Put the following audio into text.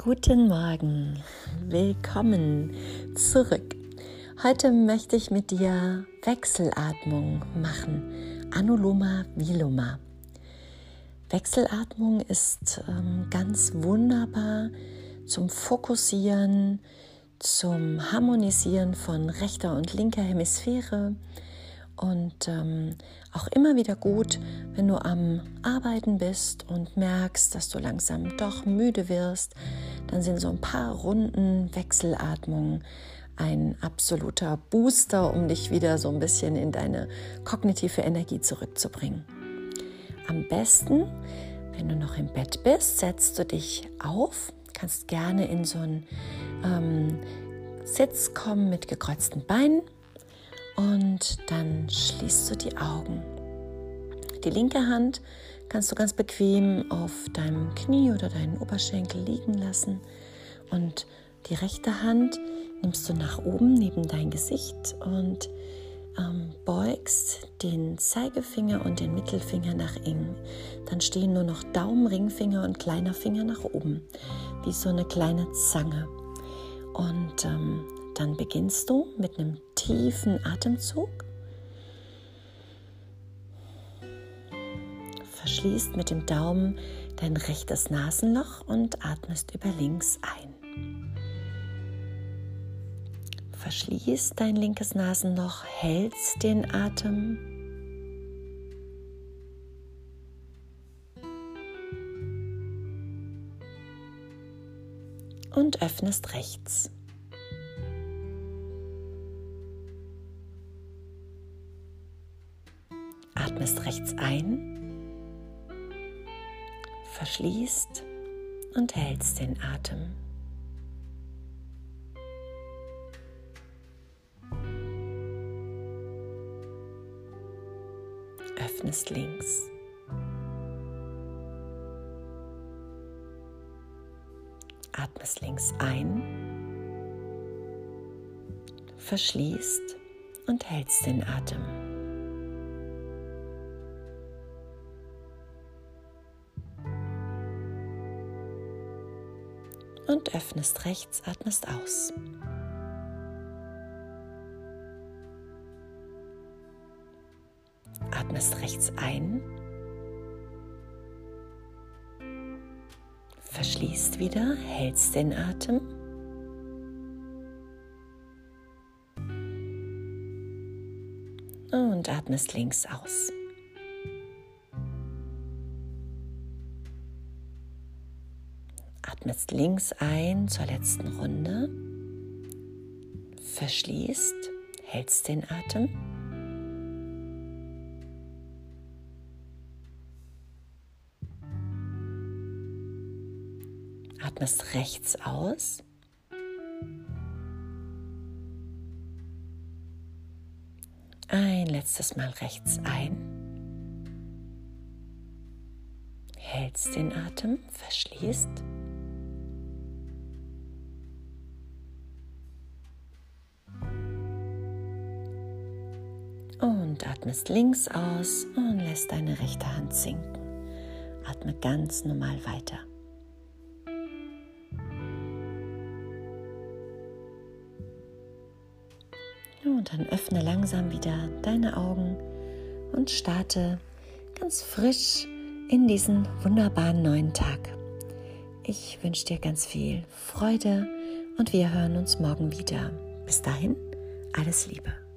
Guten Morgen, willkommen zurück. Heute möchte ich mit dir Wechselatmung machen, Anuloma Viloma. Wechselatmung ist ähm, ganz wunderbar zum Fokussieren, zum Harmonisieren von rechter und linker Hemisphäre und ähm, auch immer wieder gut, wenn du am Arbeiten bist und merkst, dass du langsam doch müde wirst, dann sind so ein paar Runden Wechselatmung ein absoluter Booster, um dich wieder so ein bisschen in deine kognitive Energie zurückzubringen. Am besten, wenn du noch im Bett bist, setzt du dich auf, kannst gerne in so einen ähm, Sitz kommen mit gekreuzten Beinen und dann schließt du die Augen. Die linke Hand kannst du ganz bequem auf deinem Knie oder deinen Oberschenkel liegen lassen. Und die rechte Hand nimmst du nach oben neben dein Gesicht und ähm, beugst den Zeigefinger und den Mittelfinger nach innen. Dann stehen nur noch Daumen, Ringfinger und kleiner Finger nach oben, wie so eine kleine Zange. Und ähm, dann beginnst du mit einem tiefen Atemzug. Verschließt mit dem Daumen dein rechtes Nasenloch und atmest über links ein. Verschließt dein linkes Nasenloch, hältst den Atem. Und öffnest rechts. Atmest rechts ein, verschließt und hältst den Atem. Öffnest links. Atmest links ein, verschließt und hältst den Atem. Und öffnest rechts, atmest aus. Atmest rechts ein, verschließt wieder, hältst den Atem. Und atmest links aus. Atmest links ein zur letzten Runde, verschließt, hältst den Atem. Atmest rechts aus. Ein letztes Mal rechts ein. Hältst den Atem, verschließt. Und atmest links aus und lässt deine rechte Hand sinken. Atme ganz normal weiter. Und dann öffne langsam wieder deine Augen und starte ganz frisch in diesen wunderbaren neuen Tag. Ich wünsche dir ganz viel Freude und wir hören uns morgen wieder. Bis dahin, alles Liebe.